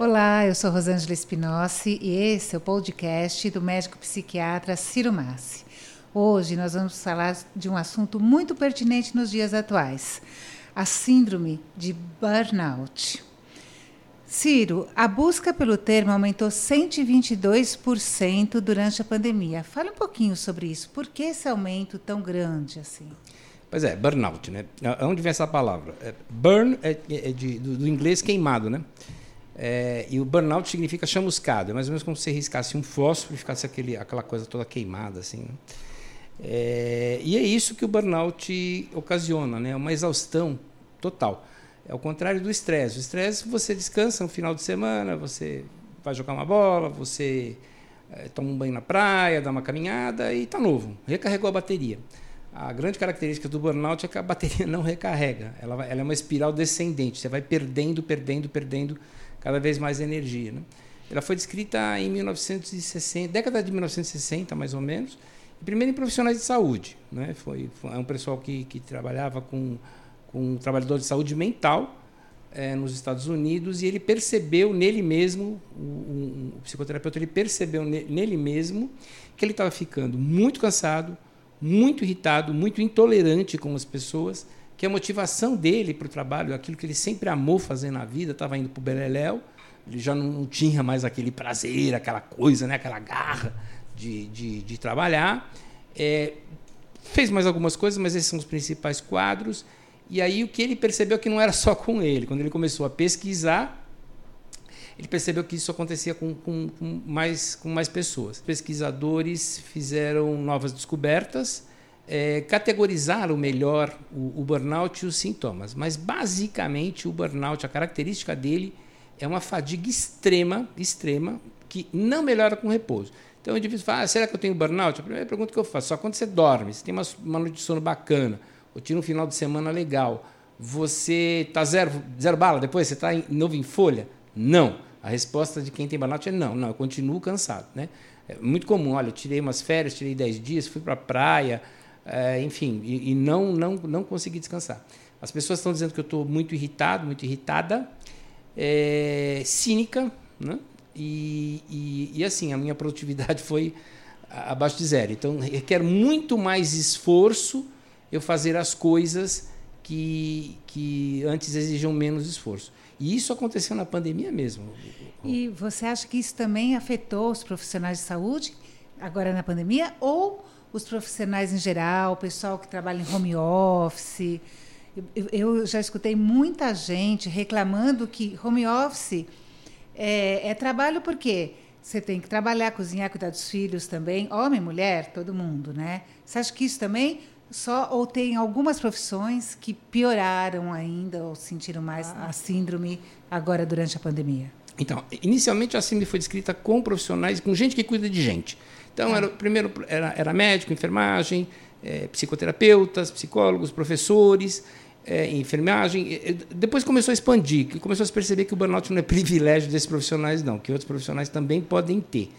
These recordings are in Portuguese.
Olá, eu sou Rosângela Espinossi e esse é o podcast do médico psiquiatra Ciro Massi. Hoje nós vamos falar de um assunto muito pertinente nos dias atuais: a síndrome de burnout. Ciro, a busca pelo termo aumentou 122% durante a pandemia. Fale um pouquinho sobre isso. Por que esse aumento tão grande assim? Pois é, burnout, né? Onde vem essa palavra? É, burn é, é de, do inglês queimado, né? É, e o burnout significa chamuscado, é mais ou menos como se você riscasse um fósforo e ficasse aquele, aquela coisa toda queimada. Assim, né? é, e é isso que o burnout ocasiona, né? uma exaustão total. É o contrário do estresse. O estresse você descansa no final de semana, você vai jogar uma bola, você é, toma um banho na praia, dá uma caminhada e está novo, recarregou a bateria. A grande característica do burnout é que a bateria não recarrega, ela, ela é uma espiral descendente, você vai perdendo, perdendo, perdendo cada vez mais energia. Né? Ela foi descrita em 1960, década de 1960, mais ou menos, primeiro em profissionais de saúde. Né? Foi, foi é um pessoal que, que trabalhava com, com um trabalhador de saúde mental é, nos Estados Unidos e ele percebeu nele mesmo, o, o psicoterapeuta ele percebeu nele mesmo que ele estava ficando muito cansado, muito irritado, muito intolerante com as pessoas que a motivação dele para o trabalho, aquilo que ele sempre amou fazer na vida, estava indo para o Beleléu, ele já não tinha mais aquele prazer, aquela coisa, né, aquela garra de, de, de trabalhar. É, fez mais algumas coisas, mas esses são os principais quadros. E aí o que ele percebeu que não era só com ele. Quando ele começou a pesquisar, ele percebeu que isso acontecia com, com, com mais, com mais pessoas. Pesquisadores fizeram novas descobertas é, categorizaram melhor o, o burnout e os sintomas. Mas, basicamente, o burnout, a característica dele é uma fadiga extrema, extrema, que não melhora com repouso. Então, o indivíduo fala, ah, será que eu tenho burnout? A primeira pergunta que eu faço, só quando você dorme, você tem uma, uma noite de sono bacana, ou tira um final de semana legal, você está zero, zero bala depois, você está novo em folha? Não. A resposta de quem tem burnout é não, não, eu continuo cansado. Né? É muito comum, olha, eu tirei umas férias, tirei 10 dias, fui para a praia, é, enfim, e, e, não, não, não consegui descansar. As pessoas estão dizendo que eu estou muito irritado, muito irritada, é, cínica, né? E, e, e, assim, a minha produtividade foi abaixo de zero. Então, requer muito mais esforço eu fazer as coisas que, que antes exigiam menos esforço. E isso aconteceu na pandemia mesmo. E você acha que isso também afetou os profissionais de saúde agora na pandemia? Ou os profissionais em geral, o pessoal que trabalha em home office. Eu, já escutei muita gente reclamando que home office é, é trabalho porque você tem que trabalhar, cozinhar, cuidar dos filhos também, homem, mulher, todo mundo, né? Você acha que isso também só ou tem algumas profissões que pioraram ainda ou sentiram mais ah. a síndrome agora durante a pandemia? Então, inicialmente a síndrome foi descrita com profissionais, com gente que cuida de gente. Então, era, primeiro era, era médico, enfermagem, é, psicoterapeutas, psicólogos, professores, é, enfermagem. Depois começou a expandir, começou a se perceber que o burnout não é privilégio desses profissionais, não, que outros profissionais também podem ter.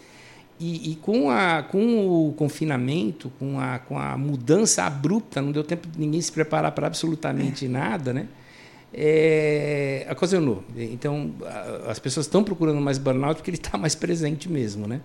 E, e, com, a, com o confinamento, com a, com a mudança abrupta, não deu tempo de ninguém se preparar para absolutamente nada, né? É, ocasionou. Então, as pessoas estão procurando mais burnout porque ele está mais presente mesmo, né?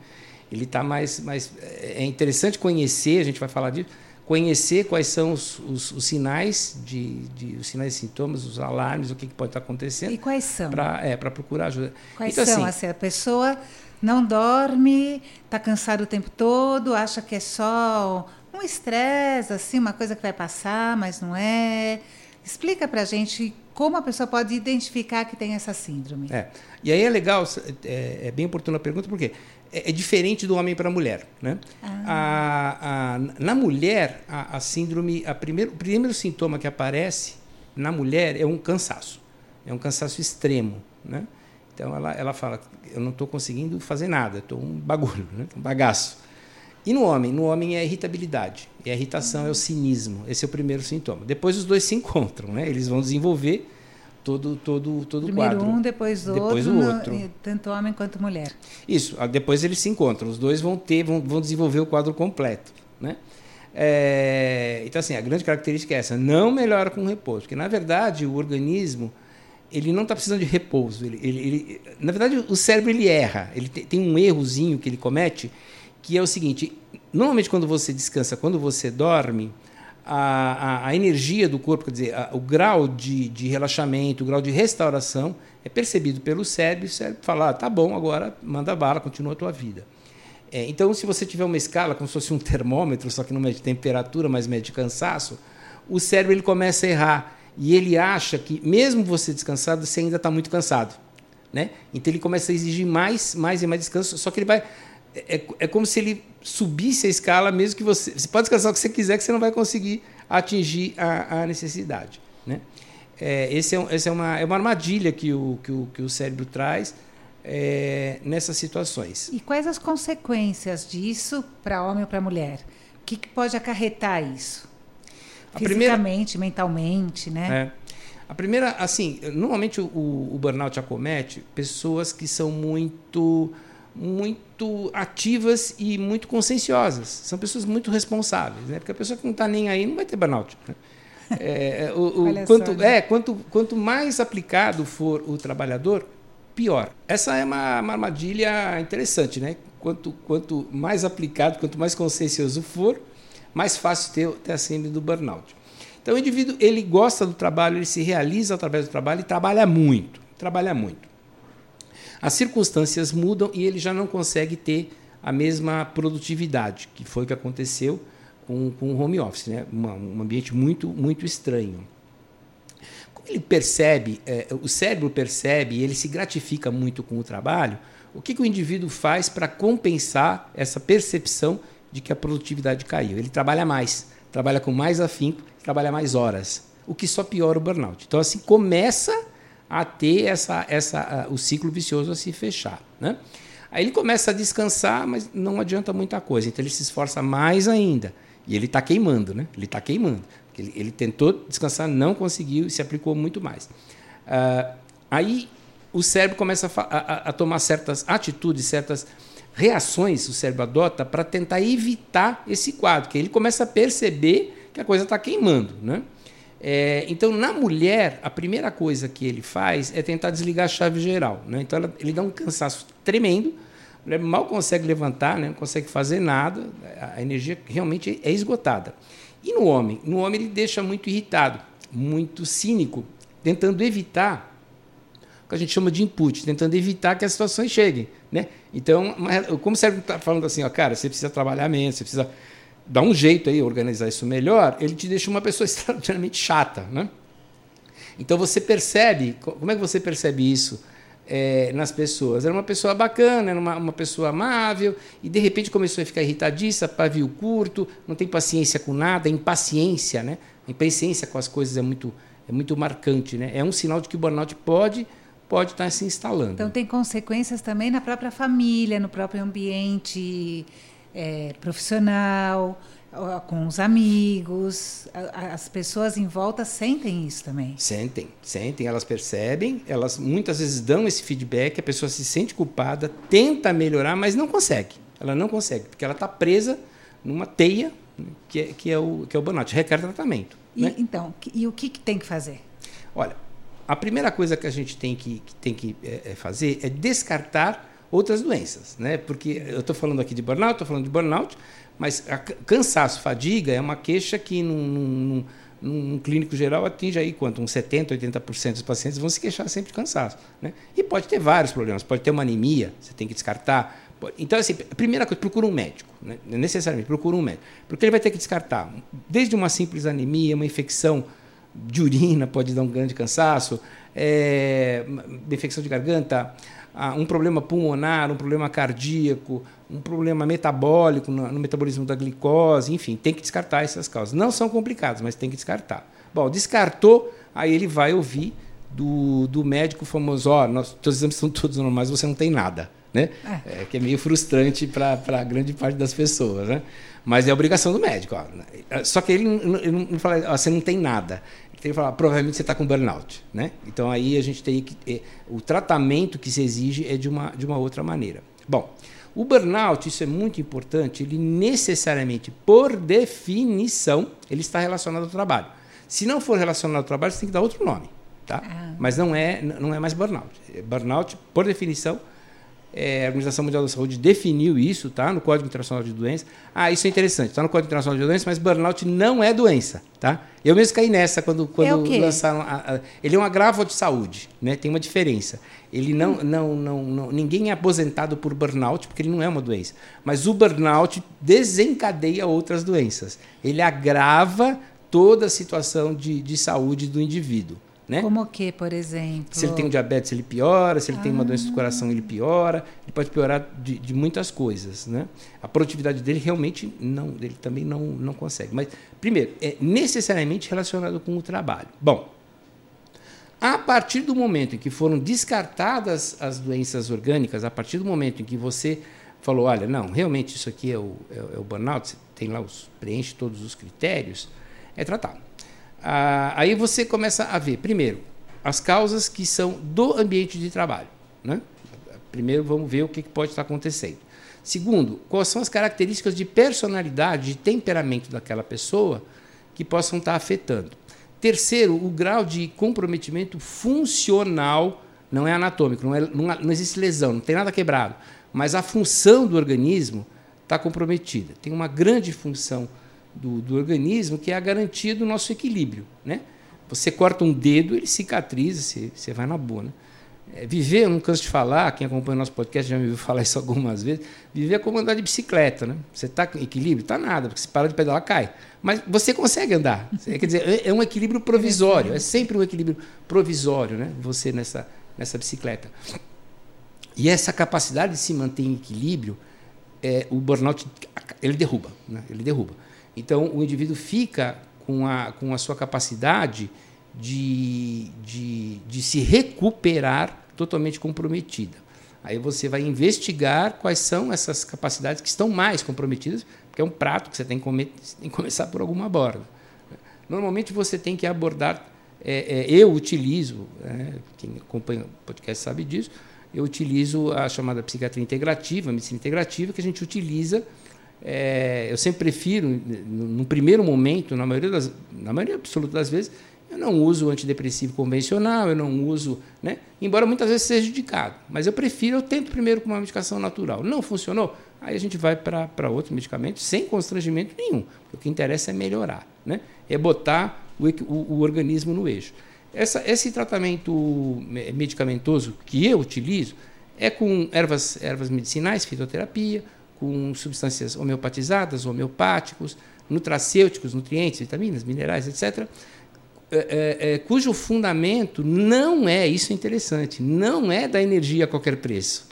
Ele está mais, mais. É interessante conhecer, a gente vai falar disso, conhecer quais são os, os, os sinais de, de, os sinais e sintomas, os alarmes, o que, que pode estar acontecendo. E quais são? Para é, procurar ajuda. Quais então, são? Assim, assim, a pessoa não dorme, está cansado o tempo todo, acha que é só um estresse, assim, uma coisa que vai passar, mas não é. Explica para a gente como a pessoa pode identificar que tem essa síndrome. É. E aí é legal, é, é bem oportuna a pergunta, porque é, é diferente do homem para a mulher. Né? Ah. A, a, na mulher, a, a síndrome, a primeiro, o primeiro sintoma que aparece na mulher é um cansaço. É um cansaço extremo. Né? Então ela, ela fala: eu não estou conseguindo fazer nada, estou um bagulho, né? um bagaço. E no homem? No homem é a irritabilidade. E a irritação é o cinismo. Esse é o primeiro sintoma. Depois os dois se encontram, né? Eles vão desenvolver todo todo todo Primeiro quadro. um, depois o depois outro, o outro. No, tanto homem quanto mulher. Isso. Depois eles se encontram. Os dois vão ter vão, vão desenvolver o quadro completo, né? É, então assim a grande característica é essa. Não melhora com repouso, porque na verdade o organismo ele não está precisando de repouso. Ele, ele, ele, na verdade, o cérebro ele erra. Ele tem, tem um errozinho que ele comete, que é o seguinte: normalmente quando você descansa, quando você dorme, a, a, a energia do corpo, quer dizer, a, o grau de, de relaxamento, o grau de restauração é percebido pelo cérebro e o cérebro fala: ah, tá bom, agora manda bala, continua a tua vida. É, então, se você tiver uma escala como se fosse um termômetro, só que não mede temperatura, mas mede cansaço, o cérebro ele começa a errar e ele acha que, mesmo você descansado, você ainda está muito cansado. Né? Então, ele começa a exigir mais, mais e mais descanso, só que ele vai. É, é, é como se ele subisse a escala, mesmo que você. Você pode descansar o que você quiser, que você não vai conseguir atingir a, a necessidade. Né? É, esse é, esse é, uma, é uma armadilha que o, que o, que o cérebro traz é, nessas situações. E quais as consequências disso para homem ou para mulher? O que, que, pode acarretar isso? A Fisicamente, primeira, mentalmente, né? É. A primeira, assim, normalmente o, o burnout acomete pessoas que são muito muito ativas e muito conscienciosas. São pessoas muito responsáveis, né? Porque a pessoa que não está nem aí não vai ter burnout. Né? É, o, o quanto, só, né? é, quanto, quanto mais aplicado for o trabalhador, pior. Essa é uma, uma armadilha interessante, né? Quanto, quanto mais aplicado, quanto mais consciencioso for, mais fácil ter, ter a síndrome do burnout. Então o indivíduo ele gosta do trabalho, ele se realiza através do trabalho e trabalha muito, trabalha muito. As circunstâncias mudam e ele já não consegue ter a mesma produtividade, que foi o que aconteceu com, com o home office, né? Uma, um ambiente muito muito estranho ele percebe, é, o cérebro percebe e ele se gratifica muito com o trabalho, o que, que o indivíduo faz para compensar essa percepção de que a produtividade caiu? Ele trabalha mais, trabalha com mais afinco, trabalha mais horas, o que só piora o burnout. Então, assim, começa a ter essa, essa, o ciclo vicioso a se fechar. Né? Aí ele começa a descansar, mas não adianta muita coisa, então ele se esforça mais ainda. E ele está queimando, né? Ele está queimando. Ele, ele, tentou descansar, não conseguiu e se aplicou muito mais. Uh, aí o cérebro começa a, a, a, tomar certas atitudes, certas reações o cérebro adota para tentar evitar esse quadro, que ele começa a perceber que a coisa está queimando. Né? É, então, na mulher, a primeira coisa que ele faz é tentar desligar a chave geral. Né? Então, ela, ele dá um cansaço tremendo, a mulher mal consegue levantar, né? não consegue fazer nada, a energia realmente é esgotada. E no homem? No homem ele deixa muito irritado, muito cínico, tentando evitar o que a gente chama de input, tentando evitar que as situações cheguem. Né? Então, como o cérebro está falando assim, ó, cara, você precisa trabalhar menos, você precisa dar um jeito aí, organizar isso melhor, ele te deixa uma pessoa extraordinariamente chata. Né? Então você percebe, como é que você percebe isso? é, nas pessoas. Era uma pessoa bacana, era uma, uma pessoa amável, e de repente começou a ficar irritadiça, pavio curto, não tem paciência com nada, impaciência, né? A impaciência com as coisas é muito, é muito marcante, né? É um sinal de que o burnout pode pode estar se instalando. Então tem consequências também na própria família, no próprio ambiente é, profissional com os amigos, as pessoas em volta sentem isso também. Sentem, sentem, elas percebem, elas muitas vezes dão esse feedback, a pessoa se sente culpada, tenta melhorar, mas não consegue. Ela não consegue, porque ela está presa numa teia que é, que é o, que é o burnout, requer tratamento. E, né? Então, e o que, que, tem que fazer? Olha, a primeira coisa que a gente tem que, que tem que é, é fazer é descartar outras doenças, né? Porque eu estou falando aqui de burnout, estou falando de burnout, mas cansaço, fadiga é uma queixa que num, num, num, clínico geral atinge aí quanto? Uns 70%, 80% dos pacientes vão se queixar sempre de cansaço. Né? E pode ter vários problemas, pode ter uma anemia, você tem que descartar. Então, assim, a primeira coisa, procura um médico, né? necessariamente, procura um médico. Porque ele vai ter que descartar desde uma simples anemia, uma infecção de urina pode dar um grande cansaço, é, infecção de garganta, um problema pulmonar, um problema cardíaco, um problema metabólico no, metabolismo da glicose, enfim, tem que descartar essas causas. Não são complicadas, mas tem que descartar. Bom, descartou, aí ele vai ouvir do, do médico famoso, ó, oh, teus exames são todos normais, você não tem nada. Né? É. é que é meio frustrante para a grande parte das pessoas. Né? Mas é obrigação do médico. Ó. Só que ele ele não fala, ó, você não tem nada tem que falar, provavelmente você está com burnout, né? Então aí a gente tem que é, o tratamento que se exige é de uma de uma outra maneira. Bom, o burnout, isso é muito importante, ele necessariamente, por definição, ele está relacionado ao trabalho. Se não for relacionado ao trabalho, você tem que dar outro nome. tá? Ah. Mas não é, não é mais burnout. Burnout, por definição, é, a Organização Mundial da Saúde definiu isso, tá? No Código Internacional de Doenças. Ah, isso é interessante. Está no Código Internacional de Doenças, mas burnout não é doença, tá? Eu mesmo caí nessa quando, quando é lançaram. A, a, ele é um agravo de saúde, né? Tem uma diferença. Ele não, hum. não, não, não, ninguém é aposentado por burnout porque ele não é uma doença. Mas o burnout desencadeia outras doenças. Ele agrava toda a situação de, de saúde do indivíduo. Né? Como o que, por exemplo? Se ele tem um diabetes, ele piora. Se ele ah. tem uma doença do coração, ele piora. Ele pode piorar de, de, muitas coisas. Né? A produtividade dele realmente não, ele também não, não consegue. Mas, primeiro, é necessariamente relacionado com o trabalho. Bom, a partir do momento em que foram descartadas as doenças orgânicas, a partir do momento em que você falou, olha, não, realmente isso aqui é o, é, é o burnout, você tem lá os preenche todos os critérios, é tratado. Ah, aí você começa a ver, primeiro, as causas que são do ambiente de trabalho. Né? Primeiro, vamos ver o que pode estar acontecendo. Segundo, quais são as características de personalidade, de temperamento daquela pessoa que possam estar afetando. Terceiro, o grau de comprometimento funcional, não é anatômico, não, é, não, não existe lesão, não tem nada quebrado, mas a função do organismo está comprometida. Tem uma grande função do, do organismo, que é a garantia do nosso equilíbrio. Né? Você corta um dedo, ele cicatriza, você, você vai na boa. Né? É, viver, eu não canso de falar, quem acompanha o nosso podcast já me viu falar isso algumas vezes, viver é como andar de bicicleta. Né? Você está em equilíbrio? Está nada, porque se para de pedalar, cai. Mas você consegue andar. Quer dizer, é, é um equilíbrio provisório, é sempre um equilíbrio provisório, né? você nessa, nessa bicicleta. E essa capacidade de se manter em equilíbrio, é, o burnout ele derruba, né? ele derruba. Então, o indivíduo fica com a, com a sua capacidade de, de, de se recuperar totalmente comprometida. Aí você vai investigar quais são essas capacidades que estão mais comprometidas, porque é um prato que você tem que, comer, tem que começar por alguma borda. Normalmente você tem que abordar. É, é, eu utilizo, é, quem acompanha o podcast sabe disso, eu utilizo a chamada psiquiatria integrativa, a medicina integrativa, que a gente utiliza é, eu sempre prefiro, no, primeiro momento, na maioria, das, na maioria absoluta das vezes, eu não uso antidepressivo convencional, eu não uso, né? embora muitas vezes seja indicado, mas eu prefiro, eu tento primeiro com uma medicação natural. Não funcionou? Aí a gente vai para outro medicamento sem constrangimento nenhum. O que interessa é melhorar, né? é botar o, o, o organismo no eixo. Essa, esse tratamento medicamentoso que eu utilizo é com ervas, ervas medicinais, fitoterapia, com substâncias homeopatizadas, homeopáticos, nutracêuticos, nutrientes, vitaminas, minerais, etc., é, é, é, cujo fundamento não é, isso é interessante, não é da energia a qualquer preço.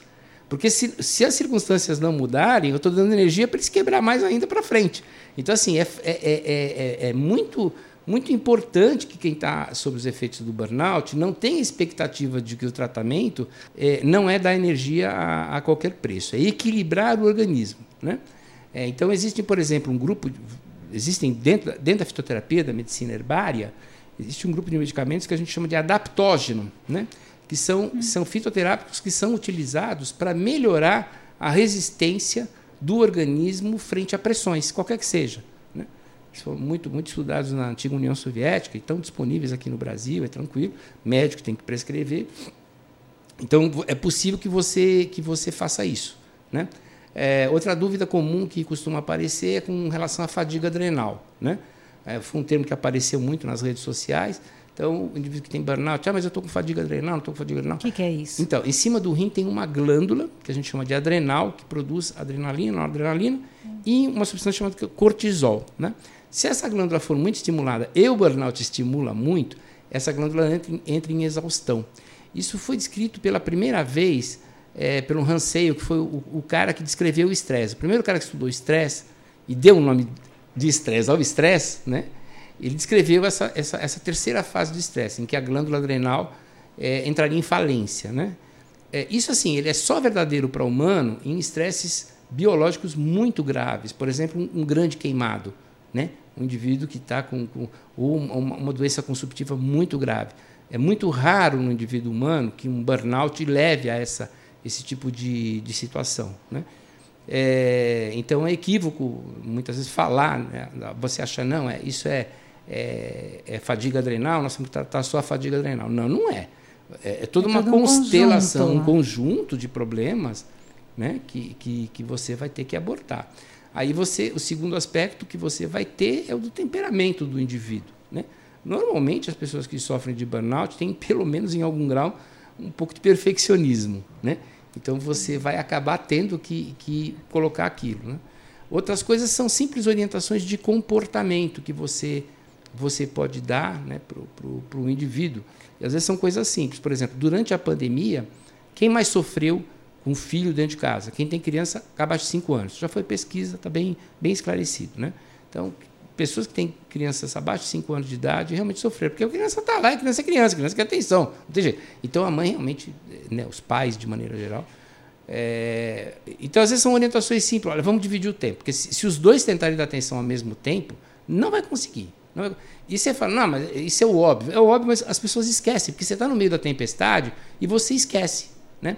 Porque se, se as circunstâncias não mudarem, eu estou dando energia para eles quebrar mais ainda para frente. Então, assim, é, é, é, é muito muito importante que quem está sob os efeitos do burnout não tenha expectativa de que o tratamento é, não é dar energia a, a, qualquer preço, é equilibrar o organismo. Né? É, então, existe, por exemplo, um grupo, existem dentro, dentro da fitoterapia, da medicina herbária, existe um grupo de medicamentos que a gente chama de adaptógeno, né? que são, hum. são fitoterápicos que são utilizados para melhorar a resistência do organismo frente a pressões, qualquer que seja foram muito, muito estudados na antiga União Soviética e estão disponíveis aqui no Brasil, é tranquilo. Médico tem que prescrever. Então, é possível que você, que você faça isso. Né? É, outra dúvida comum que costuma aparecer é com relação à fadiga adrenal. Né? É, foi um termo que apareceu muito nas redes sociais. Então, o indivíduo que tem burnout, ah, mas eu estou com fadiga adrenal, não estou com fadiga adrenal. O que, que, é isso? Então, em cima do rim tem uma glândula, que a gente chama de adrenal, que produz adrenalina, adrenalina, hum. e uma substância chamada cortisol. Né? Se essa glândula for muito estimulada e o burnout estimula muito, essa glândula entra, entra em exaustão. Isso foi descrito pela primeira vez é, pelo Hanseyo, que foi o, o, cara que descreveu o estresse. O primeiro cara que estudou estresse e deu o nome de estresse ao estresse, né? ele descreveu essa, essa, essa terceira fase do estresse, em que a glândula adrenal é, entraria em falência. Né? É, isso assim, ele é só verdadeiro para o humano em estresses biológicos muito graves, por exemplo, um, um grande queimado, né? um indivíduo que está com, com uma, uma doença consumptiva muito grave. É muito raro no indivíduo humano que um burnout leve a essa, esse tipo de, de situação. Né? É, então é equívoco muitas vezes falar, né? você acha não, é, isso é, é, é, fadiga adrenal, nós temos que tratar só a fadiga adrenal. Não, não é. É, é toda É uma um constelação, conjunto. um conjunto de problemas né, que, que, que você vai ter que abordar. Aí você, o segundo aspecto que você vai ter é o do temperamento do indivíduo. Né? Normalmente as pessoas que sofrem de burnout têm, pelo menos em algum grau, um pouco de perfeccionismo. Né? Então você vai acabar tendo que, que colocar aquilo. Né? Outras coisas são simples orientações de comportamento que você, você pode dar né, para o indivíduo. E às vezes são coisas simples. Por exemplo, durante a pandemia, quem mais sofreu com filho dentro de casa? Quem tem criança abaixo de 5 anos. Já foi pesquisa, está bem, bem esclarecido. Né? Então, pessoas que têm crianças abaixo de 5 anos de idade realmente sofreram, porque a criança está lá, a criança é criança, a criança quer atenção, não tem jeito. Então, a mãe realmente, né, os pais de maneira geral, é... então às vezes são orientações simples, olha, vamos dividir o tempo, porque se, se os dois tentarem dar atenção ao mesmo tempo, não vai conseguir. Não vai... E você fala, não, mas isso é o óbvio. É o óbvio, mas as pessoas esquecem, porque você está no meio da tempestade e você esquece. Né?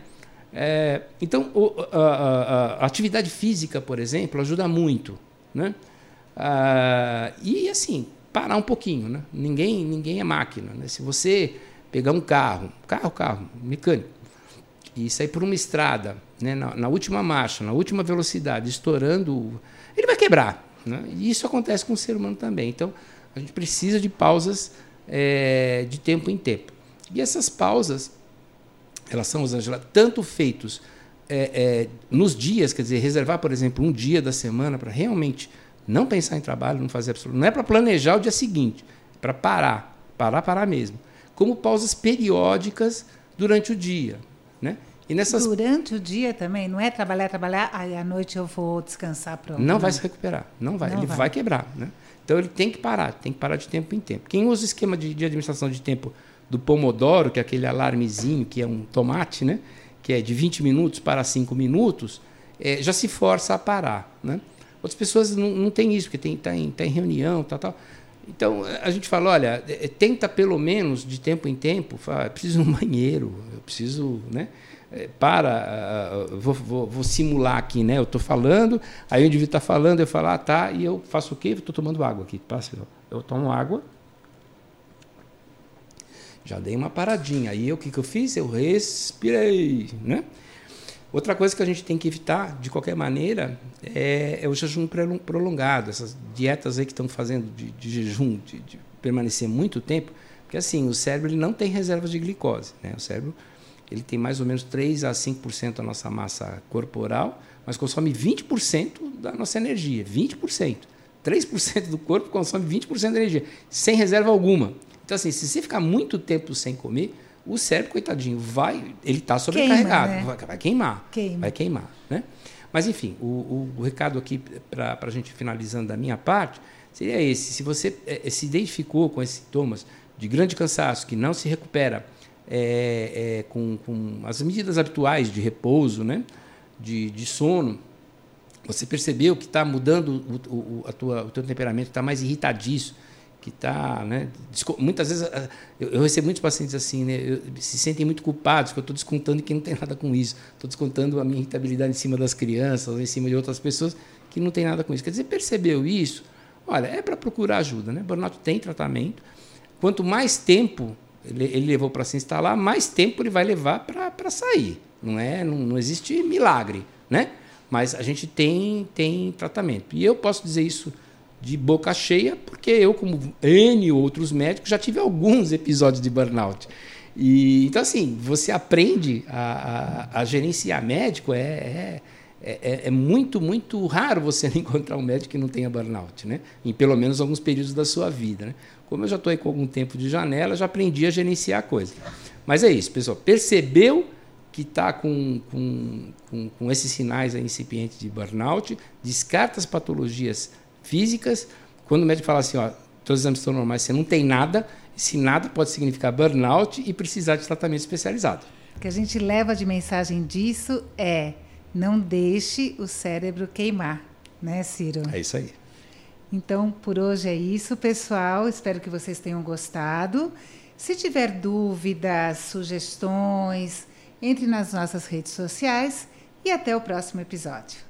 É, então, o, a, a, a, atividade física, por exemplo, ajuda muito. Né? Ah, e, assim, parar um pouquinho. Né? Ninguém, ninguém é máquina. Né? Se você pegar um carro, carro, carro, mecânico, e sair por uma estrada, né, na, na última marcha, na última velocidade, estourando, ele vai quebrar. Né? E isso acontece com o ser humano também. Então, a gente precisa de pausas é, de tempo em tempo. E essas pausas, elas são, Rosângela, tanto feitos é, é, nos dias, quer dizer, reservar, por exemplo, um dia da semana para realmente não pensar em trabalho, não fazer absoluto. Não é para planejar o dia seguinte, é para parar, parar, parar mesmo. Como pausas periódicas durante o dia. Né? E nessas... Durante o dia também, não é trabalhar, trabalhar, aí à noite eu vou descansar pronto. Não vai se recuperar, não vai, não ele vai. vai quebrar. Né? Então ele tem que parar, tem que parar de tempo em tempo. Quem usa o esquema de, de administração de tempo do Pomodoro, que é aquele alarmezinho, que é um tomate, né? que é de 20 minutos para 5 minutos, é, já se força a parar. Né? Outras pessoas não, não têm isso, porque está em, tá em reunião, tal, tal. Então, a gente fala, olha, tenta pelo menos, de tempo em tempo, fala, eu preciso de um banheiro, eu preciso, né? Para, uh, vou, vou, vou, simular aqui, né? Eu estou falando, aí o indivíduo está falando, eu falo, ah, tá, e eu faço o quê? Estou tomando água aqui. Eu tomo água, já dei uma paradinha. Aí o que, que eu fiz? Eu respirei, né? Outra coisa que a gente tem que evitar, de qualquer maneira, é, é o jejum prolongado. Essas dietas aí que estão fazendo de, de jejum, de, de, permanecer muito tempo, porque assim, o cérebro ele não tem reservas de glicose. Né? O cérebro ele tem mais ou menos 3 a 5% da nossa massa corporal, mas consome 20% da nossa energia. 20%. 3% do corpo consome 20% da energia, sem reserva alguma. Então, assim, se você ficar muito tempo sem comer, o cérebro, coitadinho, vai, ele está sobrecarregado, Queima, né? vai, vai, queimar, Queima. vai queimar, né? Mas enfim, o, o, o recado aqui para a gente finalizando da minha parte seria esse: se você é, se identificou com esses sintomas de grande cansaço que não se recupera é, é, com, com, as medidas habituais de repouso, né, de, de sono, você percebeu que está mudando o, o, a tua, o teu temperamento, está mais irritadiço, que está, né? Muitas vezes eu, eu, recebo muitos pacientes assim, né? Eu, se sentem muito culpados que eu estou descontando que não tem nada com isso, estou descontando a minha irritabilidade em cima das crianças, em cima de outras pessoas que não tem nada com isso. Quer dizer, percebeu isso? Olha, é para procurar ajuda, né? Burnout tem tratamento. Quanto mais tempo ele, ele levou para se instalar, mais tempo ele vai levar para sair. Não é, não, não existe milagre, né? Mas a gente tem tem tratamento. E eu posso dizer isso de boca cheia, porque eu, como N outros médicos, já tive alguns episódios de burnout. E, então, assim, você aprende a, a, a gerenciar médico, é, é, é, é, muito, muito raro você encontrar um médico que não tenha burnout, né? em pelo menos alguns períodos da sua vida. Né? Como eu já estou aí com algum tempo de janela, já aprendi a gerenciar a coisa. Mas é isso, pessoal. Percebeu que está com, com, com, com esses sinais incipientes de burnout, descarta as patologias físicas. Quando o médico fala assim, ó, todos os exames estão normais, você não tem nada, esse nada pode significar burnout e precisar de tratamento especializado. O que a gente leva de mensagem disso é não deixe o cérebro queimar, né, Ciro? É isso aí. Então, por hoje é isso, pessoal. Espero que vocês tenham gostado. Se tiver dúvidas, sugestões, entre nas nossas redes sociais e até o próximo episódio.